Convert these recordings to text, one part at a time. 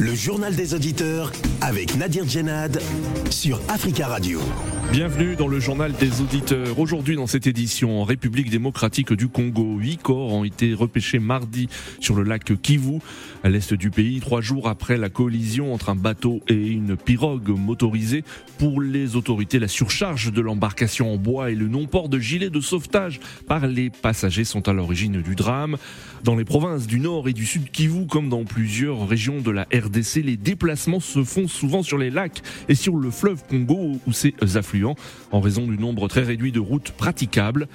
Le journal des auditeurs avec Nadir Djenad sur Africa Radio. Bienvenue dans le journal des auditeurs. Aujourd'hui dans cette édition en République démocratique du Congo, huit corps ont été repêchés mardi sur le lac Kivu, à l'est du pays, trois jours après la collision entre un bateau et une pirogue motorisée. Pour les autorités, la surcharge de l'embarcation en bois et le non-port de gilets de sauvetage par les passagers sont à l'origine du drame. Dans les provinces du nord et du sud Kivu, comme dans plusieurs régions de la RDC, les déplacements se font souvent sur les lacs et sur le fleuve Congo ou ses affluents en raison du nombre très réduit de routes praticables.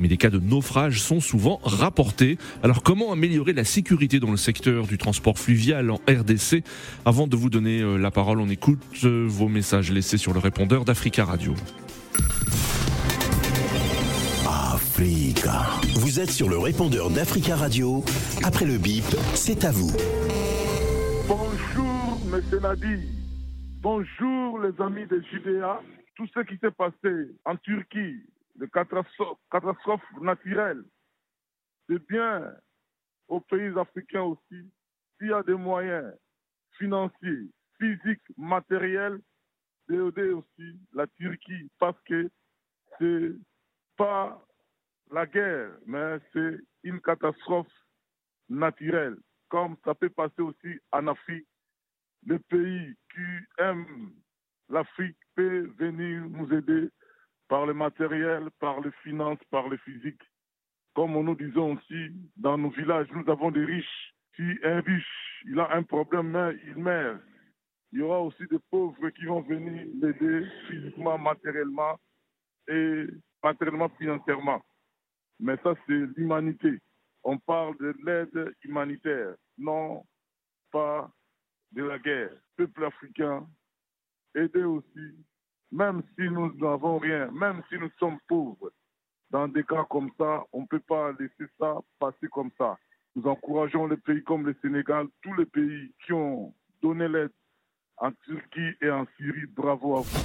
Mais des cas de naufrage sont souvent rapportés. Alors comment améliorer la sécurité dans le secteur du transport fluvial en RDC Avant de vous donner euh, la parole, on écoute euh, vos messages laissés sur le répondeur d'Africa Radio. Africa. Vous êtes sur le répondeur d'Africa Radio. Après le bip, c'est à vous. Bonjour, monsieur Nadi. Bonjour, les amis de JDA tout ce qui s'est passé en Turquie, de catastrophes naturelles, c'est bien aux pays africains aussi, s'il y a des moyens financiers, physiques, matériels, d'aider aussi la Turquie parce que c'est pas la guerre, mais c'est une catastrophe naturelle, comme ça peut passer aussi en Afrique. Les pays qui aiment l'Afrique peut venir nous aider par le matériel, par les finances, par le physique. Comme nous disons aussi, dans nos villages, nous avons des riches. Si un riche, il a un problème, il meurt. Il y aura aussi des pauvres qui vont venir l'aider physiquement, matériellement et matériellement, financièrement. Mais ça, c'est l'humanité. On parle de l'aide humanitaire, non pas de la guerre. Peuple africain, aider aussi, même si nous n'avons rien, même si nous sommes pauvres. Dans des cas comme ça, on ne peut pas laisser ça passer comme ça. Nous encourageons les pays comme le Sénégal, tous les pays qui ont donné l'aide en Turquie et en Syrie. Bravo à vous.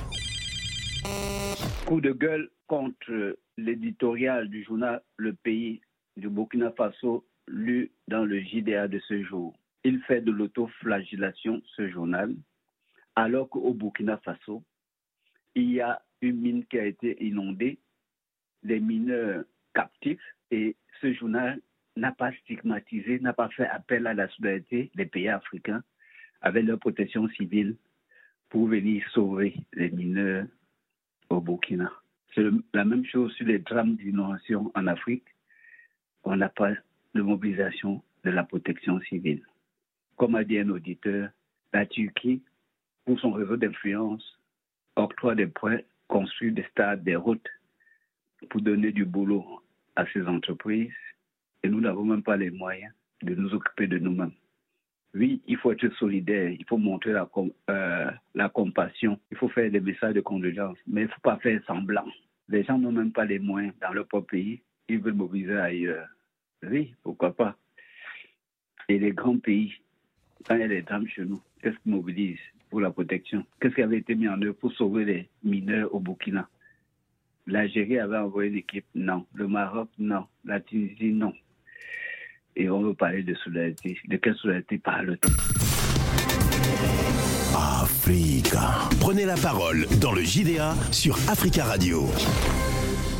Coup de gueule contre l'éditorial du journal Le Pays du Burkina Faso lu dans le JDA de ce jour. Il fait de l'autoflagellation, ce journal, alors qu'au Burkina Faso, il y a une mine qui a été inondée, des mineurs captifs, et ce journal n'a pas stigmatisé, n'a pas fait appel à la solidarité des pays africains avec leur protection civile pour venir sauver les mineurs au Burkina. C'est la même chose sur les drames d'inondation en Afrique. On n'a pas de mobilisation de la protection civile. Comme a dit un auditeur, la Turquie pour son réseau d'influence, octroie des prêts, construit des stades, des routes pour donner du boulot à ces entreprises et nous n'avons même pas les moyens de nous occuper de nous-mêmes. Oui, il faut être solidaire, il faut montrer la, euh, compassion, il faut faire des messages de condoléances, mais il ne faut pas faire semblant. Les gens n'ont même pas les moyens dans leur propre pays, ils veulent mobiliser ailleurs. Oui, pourquoi pas? Et les grands pays, quand il y a des drames chez nous, qu'est-ce qu'ils mobilisent pour la protection? Qu'est-ce qui avait été mis en œuvre pour sauver les mineurs au Burkina? L'Algérie avait envoyé une équipe? Non. Le Maroc? Non. La Tunisie? Non. Et on veut parler de solidarité. De quelle solidarité parle-t-on? Africa. Prenez la parole dans le JDA sur Africa Radio.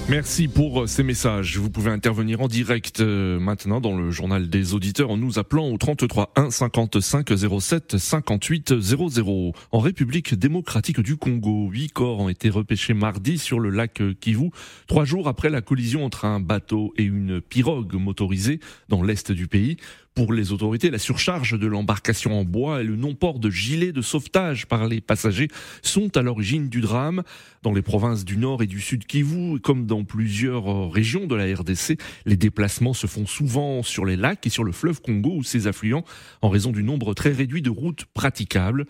Merci pour euh, ces messages. Vous pouvez intervenir en direct euh, maintenant dans le journal des auditeurs en nous appelant au 33 1 55 07 58 00. En République démocratique du Congo, huit corps ont été repêchés mardi sur le lac Kivu, trois jours après la collision entre un bateau et une pirogue motorisée dans l'est du pays. Pour les autorités, la surcharge de l'embarcation en bois et le non-port de gilets de sauvetage par les passagers sont à l'origine du drame. Dans les provinces du Nord et du Sud Kivu, comme dans plusieurs euh, régions de la RDC, les déplacements se font souvent sur les lacs et sur le fleuve Congo ou ses affluents en raison du nombre très réduit de routes praticables.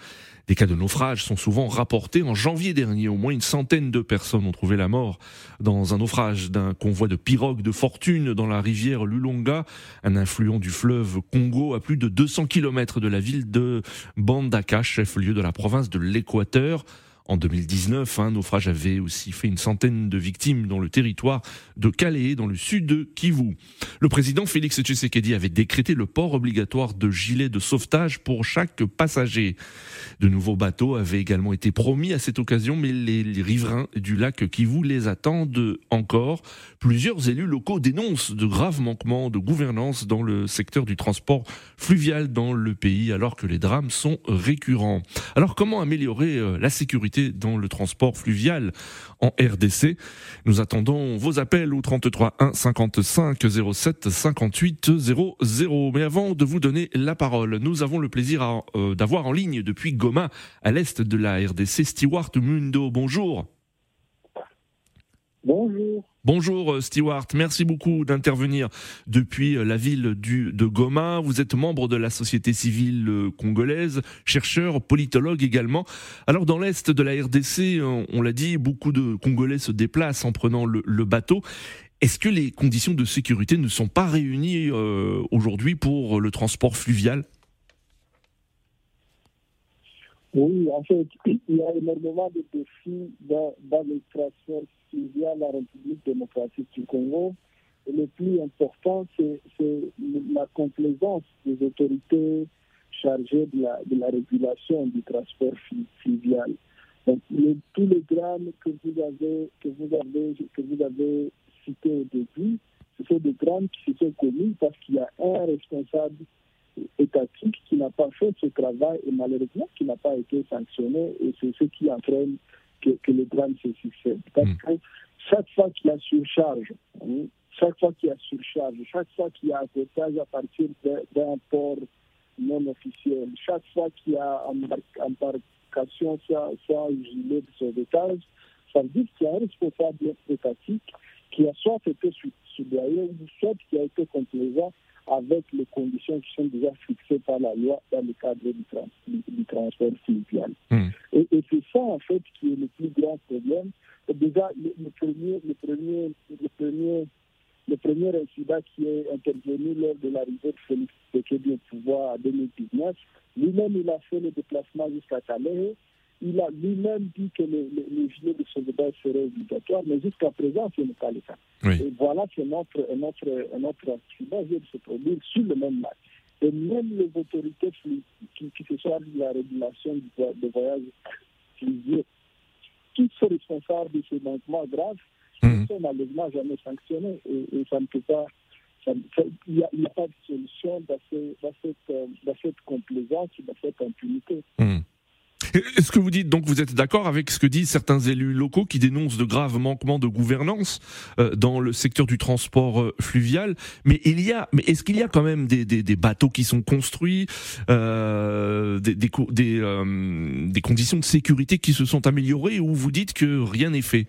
Des cas de naufrage sont souvent rapportés. En janvier dernier, au moins une centaine de personnes ont trouvé la mort dans un naufrage d'un convoi de pirogues de fortune dans la rivière Lulonga, un influent du fleuve Congo à plus de 200 km de la ville de Bandaka, chef-lieu de la province de l'Équateur. En 2019, un naufrage avait aussi fait une centaine de victimes dans le territoire de Calais, dans le sud de Kivu. Le président Félix Tshisekedi avait décrété le port obligatoire de gilets de sauvetage pour chaque passager. De nouveaux bateaux avaient également été promis à cette occasion, mais les riverains du lac Kivu les attendent encore. Plusieurs élus locaux dénoncent de graves manquements de gouvernance dans le secteur du transport fluvial dans le pays, alors que les drames sont récurrents. Alors comment améliorer euh, la sécurité dans le transport fluvial en RDC Nous attendons vos appels au 33 1 55 07 58 00. Mais avant de vous donner la parole, nous avons le plaisir euh, d'avoir en ligne depuis Goma, à l'est de la RDC, Stewart Mundo. Bonjour. Bonjour. Bonjour euh, Stewart, merci beaucoup d'intervenir depuis euh, la ville du, de Goma. Vous êtes membre de la société civile euh, congolaise, chercheur, politologue également. Alors dans l'est de la RDC, on, l'a dit, beaucoup de Congolais se déplacent en prenant le, bateau. Est-ce que les conditions de sécurité ne sont pas réunies aujourd'hui pour le transport fluvial? Oui, en fait, il y a énormément de défis dans, dans le transport via la République démocratique du Congo. Et le plus important, c'est la complaisance des autorités chargées de la, régulation du transport fluvial. Donc, tous les drames que vous avez, que vous avez, que vous avez cités au début, ce sont des drames qui se sont commis parce qu'il y a un responsable étatique qui n'a pas fait ce travail et malheureusement qui n'a pas été sanctionné et c'est ce qui entraîne que, le drame se succède. Parce hmm. que chaque fois qu'il y a surcharge, hein, chaque fois qu'il y a surcharge, chaque fois qu'il y a un à partir d'un port non officiel, chaque fois qu'il y a embarcation sans, gilet de sauvetage, ça veut dire qu'il y a un responsable étatique qui a soit été soudoyé ou soit qui a été complaisant avec les conditions qui sont déjà fixées par la loi dans le cadre du, transport fluvial. Hmm. Et, c'est ça, en fait, qui est le plus grand problème. déjà, le, premier, le, premier, le, premier, le premier incident qui est intervenu lors de l'arrivée de Félix Tshisekedi au pouvoir en 2019, lui-même, il a fait le déplacement jusqu'à Calais il a lui-même dit que les, les, gilets de sauvetage seraient obligatoires, mais jusqu'à présent, ce n'est pas le cas. Et voilà que notre, notre, notre accident vient de se produire sur le même match. Et même les autorités qui, qui se chargent de la régulation des voyages qui sont responsables de ces manquements graves, mmh. ne sont malheureusement jamais sanctionnés. Et, ça ne peut pas. Il n'y a, pas de solution dans, cette, dans cette complaisance, dans cette impunité. Mmh. Est-ce que vous dites donc vous êtes d'accord avec ce que disent certains élus locaux qui dénoncent de graves manquements de gouvernance euh, dans le secteur du transport euh, fluvial? Mais il y a, mais est-ce qu'il y a quand même des, des, bateaux qui sont construits, euh, des, des, conditions de sécurité qui se sont améliorées ou vous dites que rien n'est fait?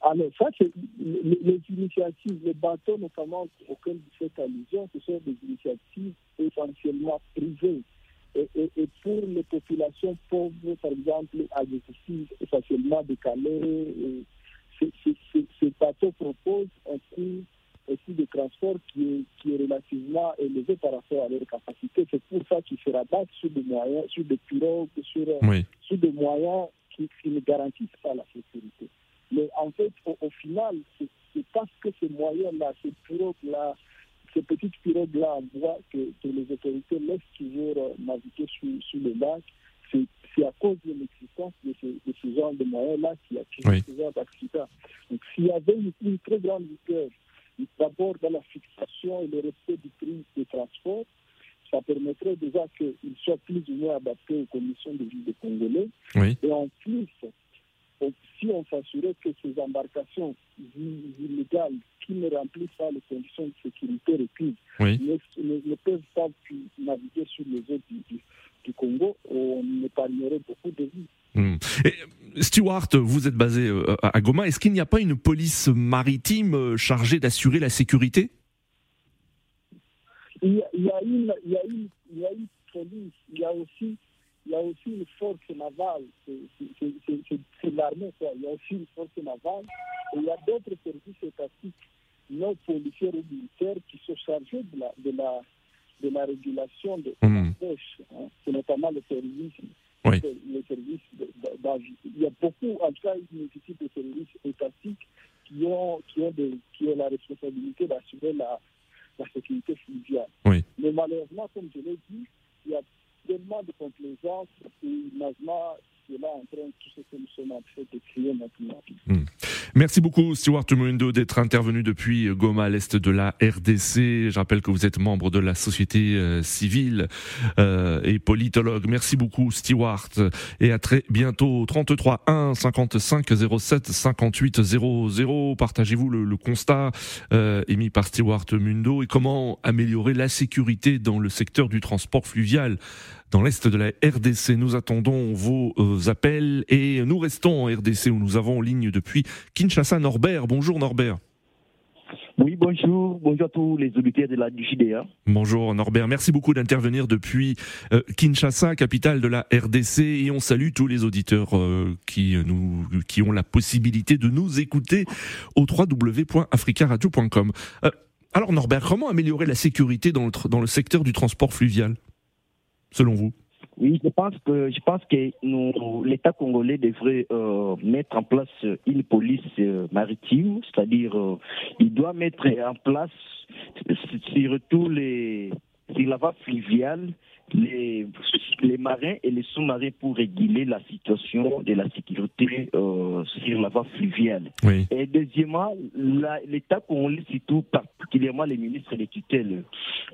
Alors ça, c'est les, initiatives, les bateaux notamment auxquels vous faites allusion, ce sont des initiatives essentiellement privées. Et, pour les populations pauvres, par exemple, agressives, essentiellement décalées, ces bateaux proposent un coût aussi de transport qui est, qui est relativement élevé par rapport à leur capacité. C'est pour ça qu'ils se rabattent sur des moyens, sur des pirogues, sur, sur des moyens qui, ne garantissent pas la sécurité. Mais en fait, au final, c'est parce que ces moyens-là, ces pirogues-là, ces petites pirogues-là en bois que, les autorités laissent toujours euh, naviguer sur, le lac, c'est à cause de l'existence de, ce, genre de moyens-là qui a créé ce genre d'accident. Donc s'il y avait une, très grande vigueur, d'abord dans la fixation et le respect du prix des transports, ça permettrait déjà qu'ils soient plus ou moins adaptés aux conditions de vie des Congolais. Et en plus, si on s'assurait que ces embarcations illégales qui ne remplissent pas les conditions de sécurité requises ne, peuvent pas naviguer sur les eaux du, Congo, on épargnerait beaucoup de vies. Hmm. Stewart, vous êtes basé euh, à Goma. Est-ce qu'il n'y a pas une police maritime euh, chargée d'assurer la sécurité? Il y, a, une, il, y a une, il y a une police, il y a aussi il y a aussi une force navale, c'est l'armée, il y a aussi une force navale, et il y a d'autres services étatiques non policiers ou militaires qui sont chargés de la, de la, de la régulation de, la pêche. Hein. C'est notamment le service, oui. le, ou en tout cas une multitude de services étatiques qui ont, qui ont, qui ont la responsabilité d'assurer la, la sécurité fluviale. Oui. Mais malheureusement, comme je l'ai dit, il y a tellement de complaisance et malheureusement, cela entraîne tout ce que nous sommes en train de créer maintenant. Hmm. Merci beaucoup, Stewart Mundo, d'être intervenu depuis Goma, à l'est de la RDC. Je rappelle que vous êtes membre de la société euh, civile euh, et politologue. Merci beaucoup, Stewart, et à très bientôt. 33 1 55 07 58 00. Partagez-vous le, le constat euh, émis par Stewart Mundo et comment améliorer la sécurité dans le secteur du transport fluvial? Dans l'est de la RDC. Nous attendons vos euh, appels et nous restons en RDC où nous avons en ligne depuis Kinshasa Norbert. Bonjour Norbert. Oui, bonjour. Bonjour à tous les auditeurs de la JDA. Bonjour Norbert. Merci beaucoup d'intervenir depuis euh, Kinshasa, capitale de la RDC. Et on salue tous les auditeurs euh, qui, nous, qui ont la possibilité de nous écouter au www.africaradio.com. Euh, alors Norbert, comment améliorer la sécurité dans le, dans le secteur du transport fluvial? Selon vous? Oui, je pense que je pense que l'État congolais devrait euh, mettre en place une police euh, maritime, c'est-à-dire euh, il doit mettre en place sur tous les sur la voie fluviale les, les marins et les sous-marins pour réguler la situation de la sécurité euh, sur la voie fluviale. Oui. Et deuxièmement, l'État congolais, surtout particulièrement les ministres des tutelles,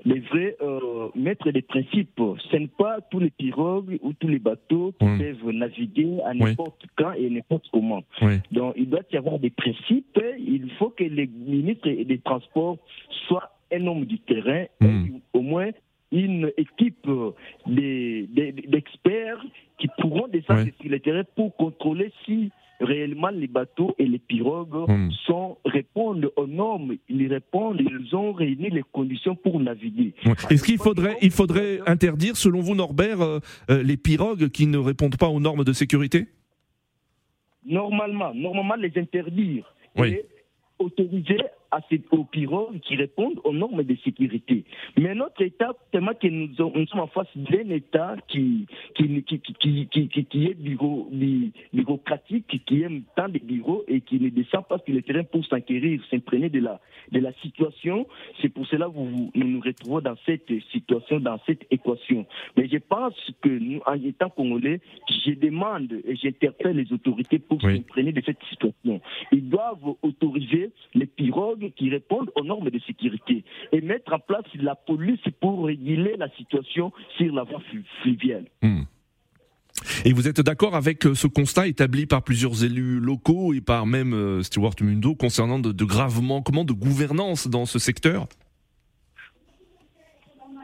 devrait euh, mettre des principes. Ce n'est pas tous les pirogues ou tous les bateaux qui peuvent naviguer à n'importe quand et n'importe comment. Oui. Donc, il doit y avoir des principes. Il faut que les ministres des Transports soient un homme du terrain, Mm. et au moins une équipe d'experts qui pourront descendre Ouais. sur le terrain pour contrôler si réellement les bateaux et les pirogues Mm. sont, répondent aux normes, ils répondent, ils ont réuni les conditions pour naviguer. Ouais. Est-ce qu'il faudrait, il faudrait interdire, selon vous Norbert, euh, euh, les pirogues qui ne répondent pas aux normes de sécurité? Normalement, normalement les interdire Oui. et autoriser à ces, aux pirogues qui répondent aux normes de sécurité. Mais notre État, tellement que nous, sommes- nous sommes en face d'un État qui, qui, qui, qui, qui, est bureau, bureaucratique, qui aime tant de bureaux et qui ne descend pas sur le terrain pour s'enquérir, s'imprégner de la, de la situation. C'est pour cela que nous nous retrouvons dans cette situation, dans cette équation. Mais je pense que nous, en étant congolais, je demande et j'interpelle les autorités pour Oui. s'imprégner de cette situation. Ils doivent autoriser les pirogues qui répondent aux normes de sécurité et mettre en place la police pour réguler la situation sur la voie flu- fluviale. Hmm. Et vous êtes d'accord avec euh, ce constat établi par plusieurs élus locaux et par même euh, Stewart Mundo concernant de, de graves manquements de gouvernance dans ce secteur?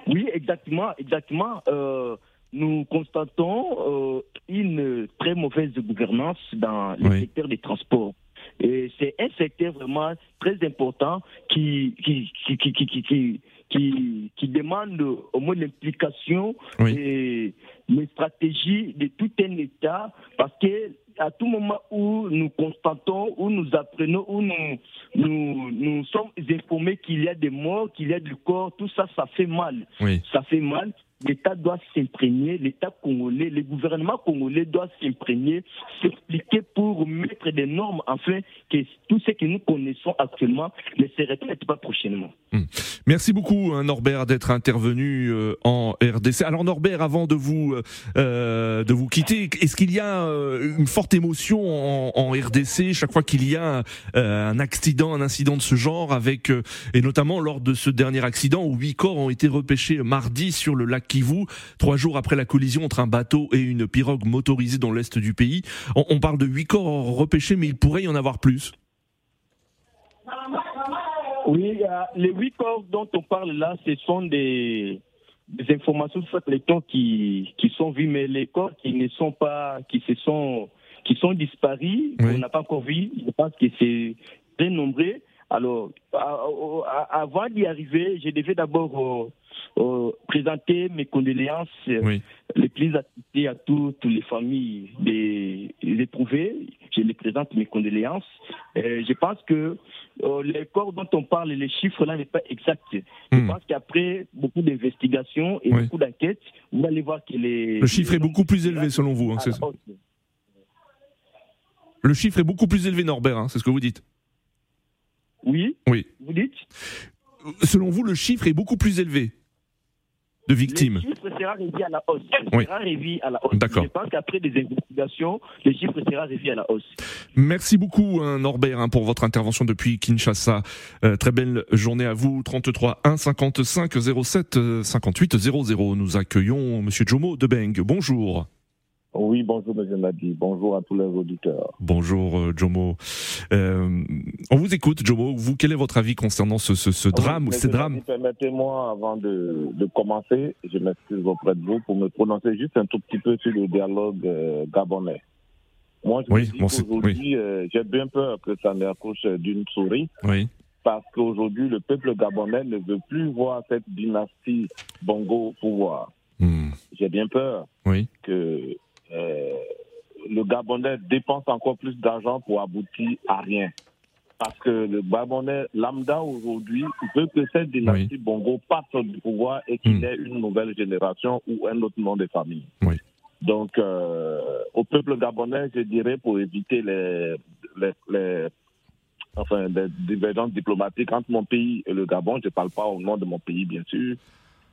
Oui, exactement, exactement. Euh, nous constatons euh, une très mauvaise gouvernance dans le Oui. secteur des transports. Et c'est un secteur vraiment très important qui, qui, qui, qui, qui, qui, qui, demande au moins l'implication Oui. et les stratégies de tout un État parce que à tout moment où nous constatons, où nous apprenons, où nous, nous, nous sommes informés qu'il y a des morts, qu'il y a du corps, tout ça, ça fait mal Oui. ça fait mal. L'État doit s'imprégner, l'État congolais, le gouvernement congolais doit s'imprégner, s'expliquer pour mettre des normes afin que tout ce que nous connaissons actuellement ne se répète pas prochainement. Merci beaucoup hein, Norbert d'être intervenu euh, en RDC. Alors Norbert, avant de vous euh, de vous quitter, est-ce qu'il y a euh, une forte émotion en, en RDC chaque fois qu'il y a euh, un accident, un incident de ce genre, avec euh, et notamment lors de ce dernier accident où huit corps ont été repêchés mardi sur le lac Kivu, trois jours après la collision entre un bateau et une pirogue motorisée dans l'est du pays. On, on parle de huit corps repêchés, mais il pourrait y en avoir plus. Oui, euh, les huit corps dont on parle là, ce sont des, des informations sur les temps qui, qui sont vues, mais les corps qui ne sont pas, qui se sont, qui sont disparus, Oui. on n'a pas encore vu. Je pense que c'est très nombreux. Alors, avant d'y arriver, je devais d'abord euh, euh, présenter mes condoléances Oui. les plus attristées à toutes les familles des, éprouvés. Je les présente mes condoléances. Euh, je pense que euh, les corps dont on parle, les chiffres là n'est pas exact. Je Hmm. pense qu'après beaucoup d'investigations et Oui. beaucoup d'enquêtes, vous allez voir que les Le chiffre les est beaucoup plus élevé selon vous. hein. Le chiffre est beaucoup plus élevé, Norbert, hein, c'est ce que vous dites. Oui. Oui. Vous dites Selon vous, le chiffre est beaucoup plus élevé de victimes. Le chiffre sera revu à la hausse. Oui. Sera à la hausse. D'accord. Je pense qu'après des investigations, le chiffre sera revu à la hausse. Merci beaucoup, hein, Norbert, hein, pour votre intervention depuis Kinshasa. Euh, très belle journée à vous. 33 1 55 07 euh, 58 00. Nous accueillons Monsieur Jomo de Beng. Bonjour. Oui, bonjour, M. Nadi. Bonjour à tous les auditeurs. Bonjour, euh, Jomo. Euh, on vous écoute, Jomo. Vous, quel est votre avis concernant ce, ce, ce drame ou ces drames? Permettez-moi, avant de, de commencer, je m'excuse auprès de vous pour me prononcer juste un tout petit peu sur le dialogue euh, gabonais. Moi, je Oui, bon, euh, j'ai bien peur que ça n'accouche d'une souris, Oui. parce qu'aujourd'hui, le peuple gabonais ne veut plus voir cette dynastie Bongo au pouvoir. Hmm. J'ai bien peur que le Gabonais dépense encore plus d'argent pour aboutir à rien. Parce que le Gabonais lambda aujourd'hui veut que cette dynastie Bongo parte du pouvoir et qu'il Mm. ait une nouvelle génération ou un autre nom de famille. Oui. Donc, euh, au peuple gabonais, je dirais, pour éviter les, les, les- enfin, les divergences diplomatiques entre mon pays et le Gabon, je ne parle pas au nom de mon pays, bien sûr,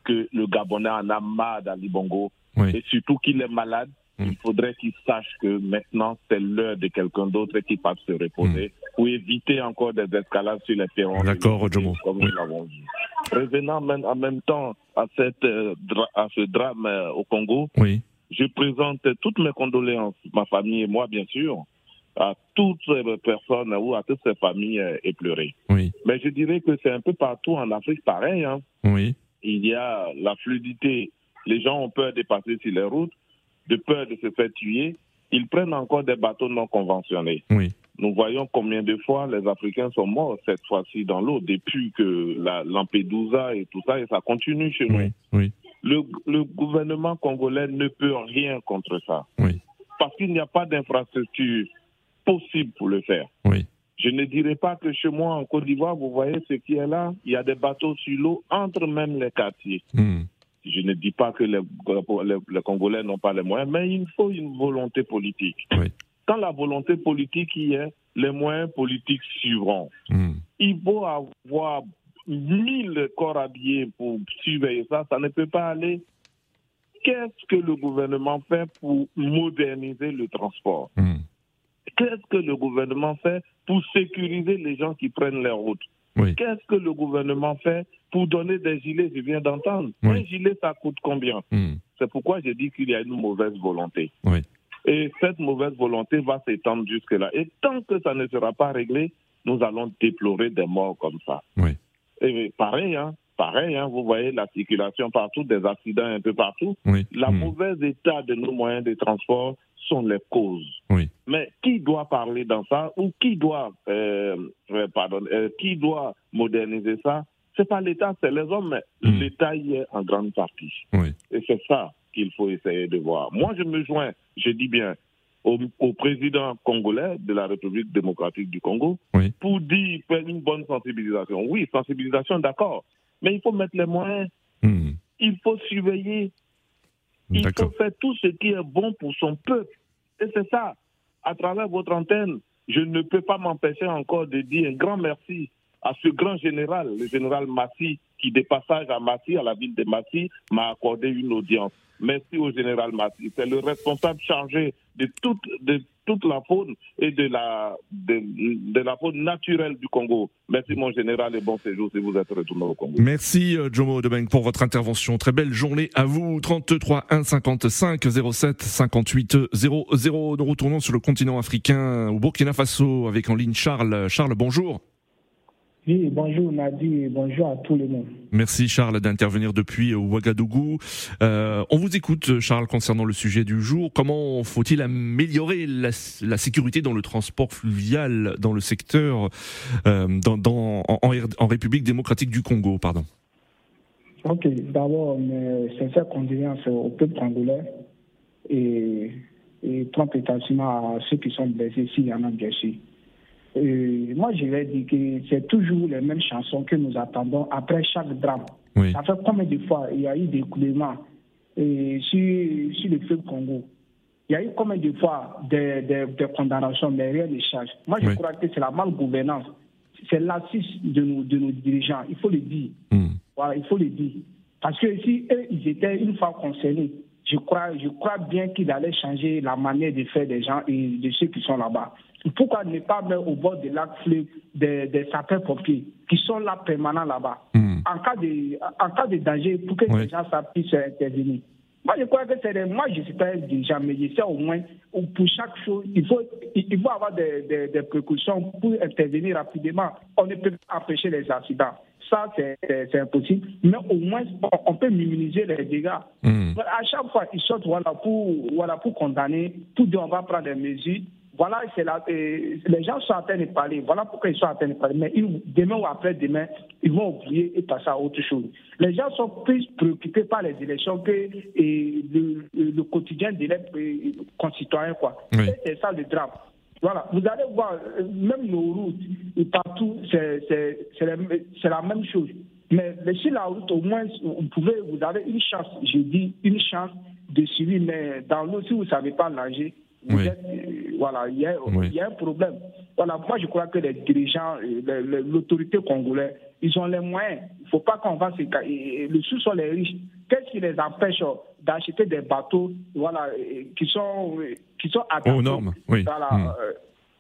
que le Gabonais en a marre d'Ali Bongo Oui. et surtout qu'il est malade, Mm. il faudrait qu'il sache que maintenant c'est l'heure de quelqu'un d'autre qui passe se reposer pour éviter encore des escalades sur les terrains. Mm. D'accord, Jomo. Comme nous l'avons vu. Revenant même en même temps à, cette, euh, à ce drame euh, au Congo, Oui. je présente toutes mes condoléances, ma famille et moi bien sûr, à toutes ces personnes ou à toutes ces familles euh, éplorées. Oui. Mais je dirais que c'est un peu partout en Afrique pareil. Hein Oui. il y a la fluidité. Les gens ont peur de passer sur les routes, de peur de se faire tuer. Ils prennent encore des bateaux non conventionnés. Oui. Nous voyons combien de fois les Africains sont morts cette fois-ci dans l'eau depuis que la Lampedusa et tout ça, et ça continue chez nous. Oui. Oui. Le, le gouvernement congolais ne peut rien contre ça. Oui. Parce qu'il n'y a pas d'infrastructure possible pour le faire. Oui. Je ne dirais pas que chez moi, en Côte d'Ivoire, vous voyez ce qui est là, il y a des bateaux sur l'eau entre même les quartiers. Hmm. Je ne dis pas que les, les- les Congolais n'ont pas les moyens, mais il faut une volonté politique. Oui. Quand la volonté politique y est, les moyens politiques suivront. Hmm. Il faut avoir mille corps habillés pour surveiller ça, ça ne peut pas aller. Qu'est-ce que le gouvernement fait pour moderniser le transport? Hmm. Qu'est-ce que le gouvernement fait pour sécuriser les gens qui prennent les routes? Oui. Qu'est-ce que le gouvernement fait pour donner des gilets Je viens d'entendre. Oui. Un gilet, ça coûte combien Hmm. C'est pourquoi j'ai dit qu'il y a une mauvaise volonté. Oui. Et cette mauvaise volonté va s'étendre jusque-là. Et tant que ça ne sera pas réglé, nous allons déplorer des morts comme ça. Oui. Et pareil, hein, pareil, hein, vous voyez la circulation partout, des accidents un peu partout. Oui. La Hmm. mauvais état de nos moyens de transport sont les causes. Oui. Mais qui doit parler dans ça ou qui doit, euh, euh, pardon, euh, qui doit moderniser ça? C'est pas l'État, c'est les hommes, mais Mm. l'État y est en grande partie. Oui. Et c'est ça qu'il faut essayer de voir. Moi, je me joins, je dis bien, au, au président congolais de la République démocratique du Congo Oui. pour dire faire une bonne sensibilisation. Oui, sensibilisation, d'accord, mais il faut mettre les moyens. Hmm. Il faut surveiller il faut faire tout ce qui est bon pour son peuple. Et c'est ça. À travers votre antenne, je ne peux pas m'empêcher encore de dire un grand merci à ce grand général, le général Massi, qui de passage à Massi, à la ville de Massi, m'a accordé une audience. Merci au général Massi. C'est le responsable chargé de toute, de toute la faune et de la, de, la faune naturelle du Congo. Merci mon général et bon séjour si vous êtes retourné au Congo. Merci euh, Jomo Debeng pour votre intervention. Très belle journée à vous. 33 1 55 07 58 00. Nous retournons sur le continent africain au Burkina Faso avec en ligne Charles. Charles, bonjour. Oui, bonjour Nadi et bonjour à tout le monde. Merci Charles d'intervenir depuis Ouagadougou. Euh, on vous écoute Charles concernant le sujet du jour. Comment faut-il améliorer la, la sécurité dans le transport fluvial dans le secteur euh, dans, dans- en, République démocratique du Congo, pardon? Ok, d'abord, mes sincères condoléances au peuple congolais et, et à ceux qui sont blessés, s'il y en a bien sûr. Et moi, je vais dire que c'est toujours les mêmes chansons que nous attendons après chaque drame. Oui. Ça fait combien de fois il y a eu des coulements et sur, sur le fleuve Congo? Il y a eu combien de fois des, des, des condamnations, mais rien ne change. Moi, je Oui. crois que c'est la malgouvernance. C'est l'assise de nos, de nos dirigeants. Il faut le dire. Hmm. Voilà, il faut le dire. Parce que si eux, ils étaient une fois concernés, je crois, je crois bien qu'ils allaient changer la manière de faire des gens et de ceux qui sont là-bas. Pourquoi ne pas mettre au bord de fleuve des, des sapeurs-pompiers qui sont là permanents là-bas? Hmm. en cas de en cas de danger pour que Ouais. les gens ça puisse intervenir. Moi, je crois que c'est moi, je suis pas un dirigeant, mais je sais au moins pour chaque chose, il faut, il il faut avoir des, des, des précautions pour intervenir rapidement. On ne peut pas empêcher les accidents. Ça, c'est impossible. Mais au moins, on, peut minimiser les dégâts. Hmm. À chaque fois, ils sortent voilà, pour, voilà, pour condamner, pour dire on va prendre des mesures. Voilà, c'est euh, les gens sont en train de parler. Voilà pourquoi ils sont en train de parler. Mais ils- demain ou après-demain, ils vont oublier et passer à autre chose. Les gens sont plus préoccupés par les élections que et le, quotidien de leurs euh, concitoyens. Quoi. Oui. C'est ça le drame. Voilà, vous allez voir, euh, même nos routes, et partout, c'est la, même chose. Mais, sur la route, au moins, vous pouvez, vous avez une chance, je dis, une chance de suivre. Mais dans l'eau, si vous ne savez pas nager, vous Oui. êtes, euh, voilà, il y, Oui. y a un problème. Voilà, moi, je crois que les dirigeants, euh, l'autorité congolaise, ils ont les moyens. Il ne faut pas qu'on va se Le sous sont les riches. Qu'est-ce qui les empêche euh, d'acheter des bateaux voilà, qui sont, euh, qui sont adaptés Aux normes, oui. voilà, Hmm. euh,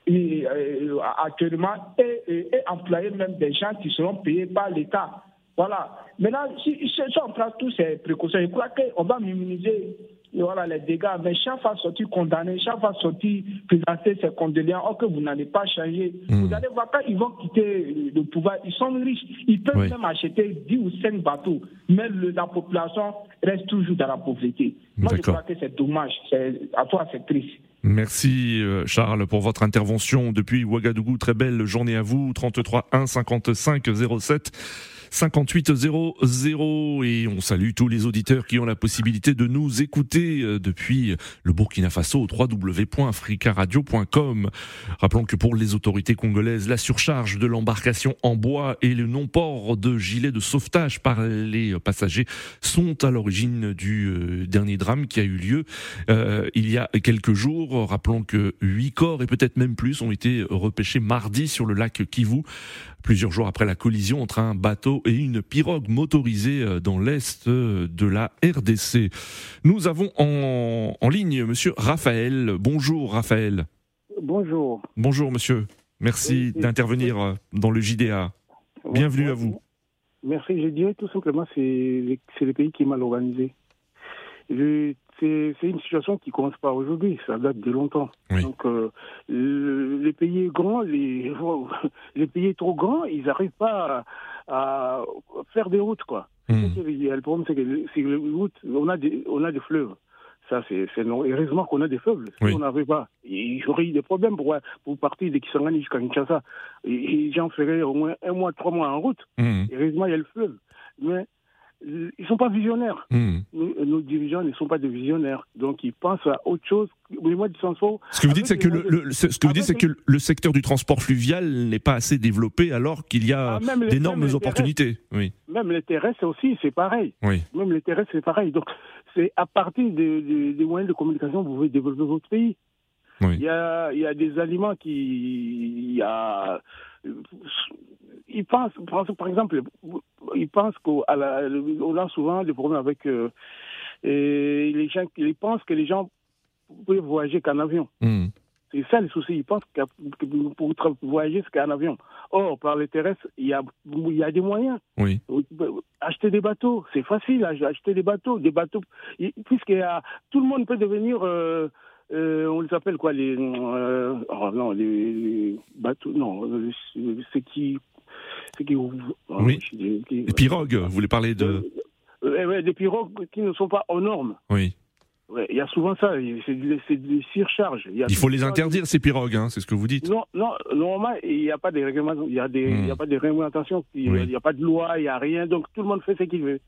et, euh, actuellement et, et- et employer même des gens qui seront payés par l'État. Voilà. Maintenant, si, si, si on prend toutes ces précautions, je crois qu'on va minimiser voilà, les dégâts. Mais chaque fois sortir condamné, chaque fois sortir présenter ses condoléances, or que vous n'allez pas changer. Mm. Vous allez voir quand ils vont quitter le pouvoir, ils sont riches. Ils peuvent Oui. même acheter 10 ou 5 bateaux. Mais le- la population reste toujours dans la pauvreté. Moi, je crois que c'est dommage. À toi, c'est triste. Merci euh, Charles pour votre intervention depuis Ouagadougou. Très belle journée à vous. 33 1 55 07 58 00 et on salue tous les auditeurs qui ont la possibilité de nous écouter euh, depuis le Burkina Faso au www.africaradio.com. Rappelons que pour les autorités congolaises, la surcharge de l'embarcation en bois et le non-port de gilets de sauvetage par les passagers sont à l'origine du euh, dernier drame qui a eu lieu euh, il y a quelques jours. Rappelons que huit corps et peut-être même plus ont été repêchés mardi sur le lac Kivu, plusieurs jours après la collision entre un bateau et une pirogue motorisée euh, dans l'est euh, de la RDC. Nous avons en, en ligne Monsieur Raphaël. Bonjour Raphaël. Bonjour. Bonjour Monsieur. Merci Oui, d'intervenir euh, dans le JDA. Bienvenue à vous. Merci. Je dirais tout simplement c'est le pays qui est mal organisé. Je- C'est une situation qui commence pas aujourd'hui, ça date de longtemps. Oui. Donc euh, le, les pays grands, les, les pays trop grands, ils n'arrivent pas à, à faire des routes quoi. Hmm. Le problème c'est que c'est les routes, on a des on a des fleuves. Ça, c'est. Heureusement qu'on a des fleuves. Si Oui. on n'avait pas, il y aurait eu des problèmes pour, pour partir de Kisangani jusqu'à Kinshasa. Les gens feraient au moins un mois, trois mois en route. Hmm. Heureusement, il y a le fleuve. Mais ils ne sont pas visionnaires. Hmm. Nos, nos dirigeants ne sont pas des visionnaires. Donc, ils pensent à autre chose. Mais moi, du Ce que vous dites, c'est que le, le- ce que vous dites, c'est que le secteur du transport fluvial n'est pas assez développé alors qu'il y a Ah, d'énormes opportunités. Oui, Même les terrestres aussi, c'est pareil. oui, Même les terrestres, c'est pareil. Donc, c'est à partir de- de- des moyens de communication que vous pouvez développer votre pays. Oui. Il, y a, il y a des aliments qui. Il y a. Ils pensent, par exemple, ils pensent qu'on a souvent des problèmes avec. euh, et les gens ils pensent que les gens peuvent voyager qu'en avion. Hmm. C'est ça le souci. Ils pensent que pour voyager, c'est qu'en avion. Or, par les terrestres, il y a, y a des moyens. oui, Acheter des bateaux, c'est facile, ach- acheter des bateaux, des bateaux, y a, tout le monde peut devenir, euh, euh, on les appelle quoi, les, euh, oh non, les, les bateaux, non, euh, c'est qui, c'est qui, oh, Oui. Les pirogues, vous voulez parler de... Euh, ouais, des pirogues qui ne sont pas aux normes. Oui, Ouais, Il y a souvent ça, c'est des, des surcharges. Il, il faut les interdire ces pirogues, hein, c'est ce que vous dites. non, non, normalement, il n'y a pas de réglementation, il y a des, Hmm. il y a pas de réglementation, il n'y Oui. a pas de loi, il n'y a rien, donc tout le monde fait ce qu'il veut.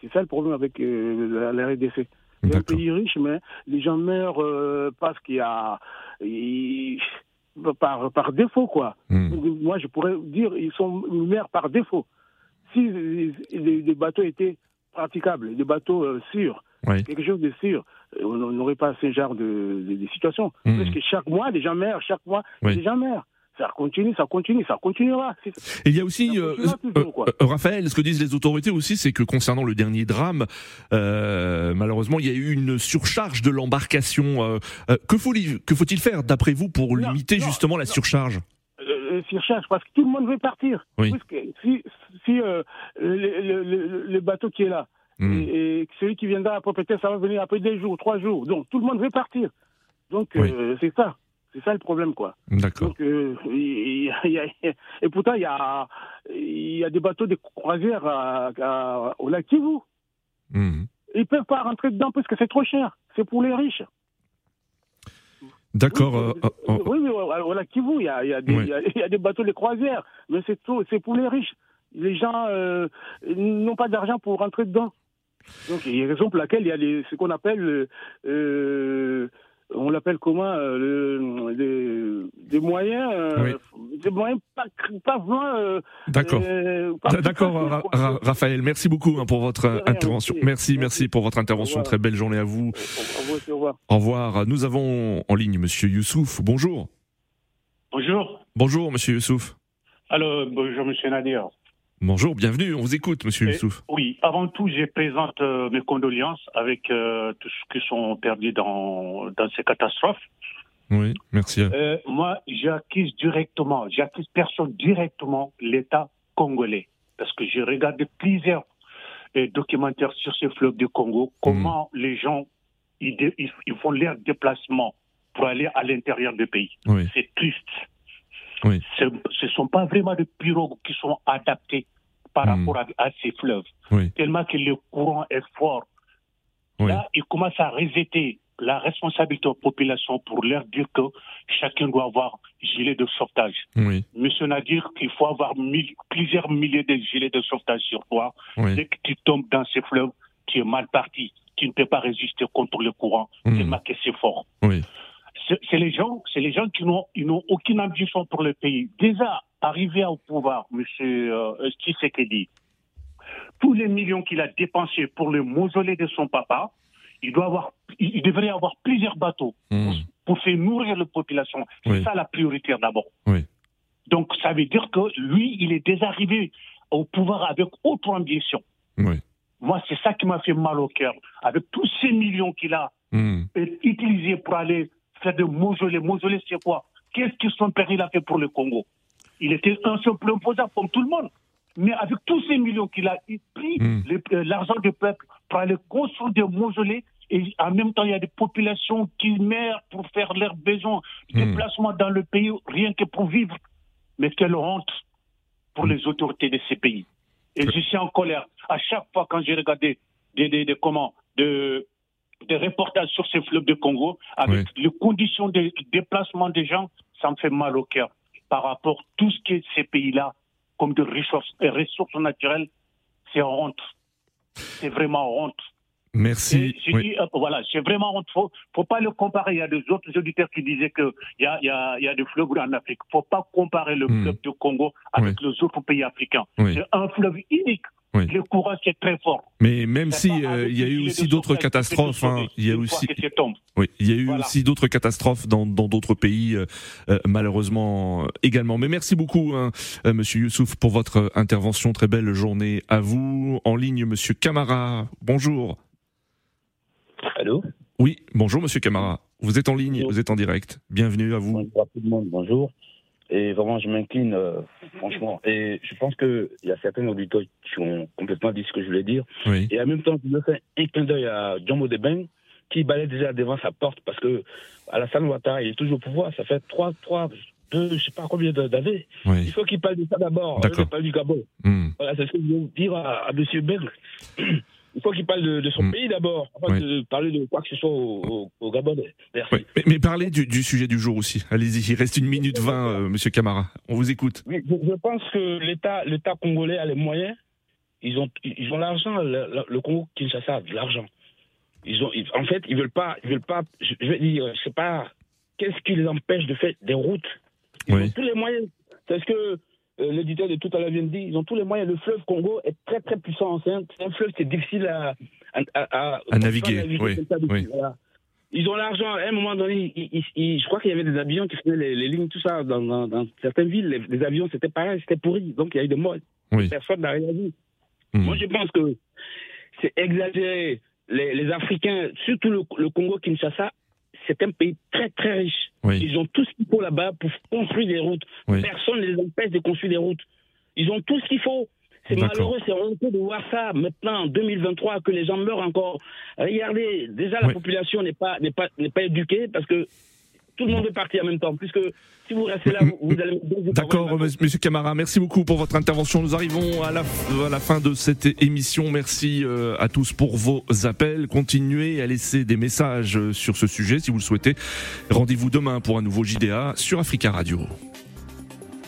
C'est ça le problème avec la, la RDC. C'est un pays riche, mais les gens meurent euh, parce qu'il y a. par, par défaut, quoi. Hmm. Moi, je pourrais dire ils sont meurent par défaut. Si les, les bateaux étaient praticables, des bateaux euh, sûrs, Oui. quelque chose de sûr. On n'aurait pas ce genre de, de- de situation. Mhm. Parce que chaque mois, des gens meurent, chaque mois, Oui. des gens meurent. Ça continue, ça continue, ça continuera. Et il y a aussi, euh, toujours, quoi. euh, Raphaël, ce que disent les autorités aussi, c'est que concernant le dernier drame, euh, malheureusement, il y a eu une surcharge de l'embarcation. euh, euh, que faut-il faire, d'après vous, pour Non, limiter non, justement la surcharge? Euh, surcharge parce que tout le monde veut partir. Oui. Parce que si, si euh, le, le- le- le bateau qui est là, Hmm. et, et celui qui viendra après, peut-être ça va venir après deux jours, trois jours. Donc tout le monde veut partir. Donc Oui. euh, c'est ça. C'est ça le problème, quoi. D'accord. Euh, et pourtant, il y a, y a des bateaux de croisière à- à- au lac Kivu. Mhm. Ils ne peuvent pas rentrer dedans parce que c'est trop cher. C'est pour les riches. D'accord. Oui, euh, euh, euh, euh, oui, oui, au lac Kivu, il y a, y, a Oui. y a- des bateaux de croisière, mais c'est pour les riches. Les gens euh, n'ont pas d'argent pour rentrer dedans. Donc, il y a raison pour laquelle il y a des, ce qu'on appelle, euh, euh, on l'appelle comment, euh, le- des, des moyens, euh, des moyens pas, pas vraiment. euh, D'accord. euh, pas- D'accord, Ra- Ra- Raphaël. Merci beaucoup hein, pour votre rien, intervention. merci. Merci, merci pour votre intervention. Très belle journée à vous. Au revoir, au revoir. Au revoir. Nous avons en ligne Monsieur Youssouf. Bonjour. Bonjour. Bonjour, Monsieur Youssouf. Alors, bonjour, monsieur Nadir. Bonjour, bienvenue. On vous écoute, Monsieur Youssouf. Oui, avant tout, je présente euh, mes condoléances avec euh, tous ceux qui sont perdus dans, dans ces catastrophes. Oui, merci. Euh, moi, j'accuse directement, j'accuse personne directement l'État congolais. Parce que j'ai regardé plusieurs documentaires sur ce fleuve du Congo, comment les gens ils, dé- ils- ils font leur déplacement pour aller à l'intérieur du pays. Oui. C'est triste. Oui. Ce ne sont pas vraiment des pirogues qui sont adaptés par Hmm. rapport à, à ces fleuves. Oui. Tellement que le courant est fort. Oui. Là, ils commencent à rejeter la responsabilité aux populations pour leur dire que chacun doit avoir gilet de sauvetage. Oui. Monsieur Nadir, qu'il faut avoir mille- plusieurs milliers de gilets de sauvetage sur toi. Dès que tu tombes dans ces fleuves, tu es mal parti. Tu ne peux pas résister contre le courant. Hmm. Tellement que c'est fort. C'est les gens, c'est les gens qui n'ont, ils n'ont aucune ambition pour le pays. Déjà arrivé au pouvoir, Monsieur euh, Tshisekedi, tous les millions qu'il a dépensés pour le mausolée de son papa, il doit avoir, il devrait avoir plusieurs bateaux Hmm. pour faire nourrir la population. C'est Oui. ça la priorité d'abord. Oui. Donc ça veut dire que lui, il est déjà arrivé au pouvoir avec autre ambition. Oui. Moi, c'est ça qui m'a fait mal au cœur. Avec tous ces millions qu'il a Hmm. euh, utilisés pour aller faire des mausolées. Mausolées, c'est quoi? Qu'est-ce que son père il a fait pour le Congo? Il était un simple opposant comme tout le monde. Mais avec tous ces millions qu'il a pris, Hmm. euh, l'argent du peuple pour aller construire des mausolées, et en même temps, il y a des populations qui meurent pour faire leurs besoins, Hmm. déplacements dans le pays, rien que pour vivre. Mais quelle honte pour les autorités de ces pays. Et je suis en colère. À chaque fois quand j'ai regardé des, des, des, comment, de, des reportages sur ces fleuves de Congo, avec les conditions de déplacement des gens, ça me fait mal au cœur par rapport à tout ce qui est ces pays-là, comme de ressources, ressources naturelles, c'est honte. C'est vraiment honte. Merci. Et Oui. euh, voilà, c'est vraiment honte. Faut, faut pas le comparer. Il y a des autres auditeurs qui disaient que il y a, il y, a, il y a des fleuves en Afrique. Faut pas comparer le Hmm. fleuve du Congo avec les autres pays africains. C'est un fleuve unique. Oui. Le courant c'est très fort. Mais même si euh, avec il y a eu aussi d'autres catastrophes, hein, il y a aussi, oui, il y a eu Voilà. aussi d'autres catastrophes dans d'autres pays, euh, euh, malheureusement euh, également. Mais merci beaucoup, hein, euh, Monsieur Youssouf, pour votre intervention. Très belle journée à vous. En ligne, Monsieur Camara. Bonjour. Allô Oui, bonjour, Monsieur Camara. Vous êtes en ligne, vous êtes en direct. Bienvenue à vous. Bonjour à tout le monde, bonjour. Et vraiment, je m'incline, euh, franchement. Et je pense qu'il y a certains auditeurs qui ont complètement dit ce que je voulais dire. Oui. Et en même temps, je me fais un clin d'œil à Djambo Deben, qui balaye déjà devant sa porte, parce que Alassane Ouattara, il est toujours au pouvoir. Ça fait trois, trois, deux, je sais pas combien d'années. Oui. Il faut qu'il parle de ça d'abord. Il parle du Gabon. Hmm. Voilà, c'est ce que je veux dire à, à M. Beng. Il faut qu'il parle de, de son Hmm. pays d'abord, avant Oui. de parler de quoi que ce soit au, au, au Gabon. Merci. Oui, mais, mais parlez du, du sujet du jour aussi. Allez-y, il reste une minute vingt, euh, Monsieur Camara. On vous écoute. Oui, je, je pense que l'État, l'État congolais a les moyens. Ils ont, ils ont l'argent. Le, le- Congo Kinshasa a de l'argent. Ils ont, ils- en fait, ils veulent pas, ils veulent pas. Je, je vais dire, je sais pas. Qu'est-ce qui les empêche de faire des routes? Ils Oui. ont tous les moyens. C'est ce que l'éditeur de tout à l'heure vient de dire. Ils ont tous les moyens. Le fleuve Congo est très très puissant. C'est un, c'est un fleuve qui est difficile à, à, à, à naviguer. Oui, oui. Voilà. Ils ont l'argent. À un moment donné, ils, ils, je crois qu'il y avait des avions qui faisaient les, les lignes, tout ça, dans, dans, dans certaines villes. Les, les avions, c'était pareil, c'était pourri. Donc, il y a eu des morts. Oui. Personne n'a réagi. Mhm. Moi, je pense que c'est exagéré. Les, les Africains, surtout le, le Congo-Kinshasa, c'est un pays très, très riche. Oui. Ils ont tout ce qu'il faut là-bas pour construire des routes. Oui. Personne ne les empêche de construire des routes. Ils ont tout ce qu'il faut. C'est malheureux, c'est honteux de voir ça maintenant en 2023 que les gens meurent encore. Regardez, déjà la Oui. population n'est pas n'est pas n'est pas éduquée parce que tout le monde veut partir en même temps. Puisque si vous restez là, vous, vous allez D'accord, Monsieur Camara, merci beaucoup pour votre intervention. Nous arrivons à la, à la fin de cette émission. Merci euh, à tous pour vos appels. Continuez à laisser des messages euh, sur ce sujet si vous le souhaitez. Rendez-vous demain pour un nouveau JDA sur Africa Radio.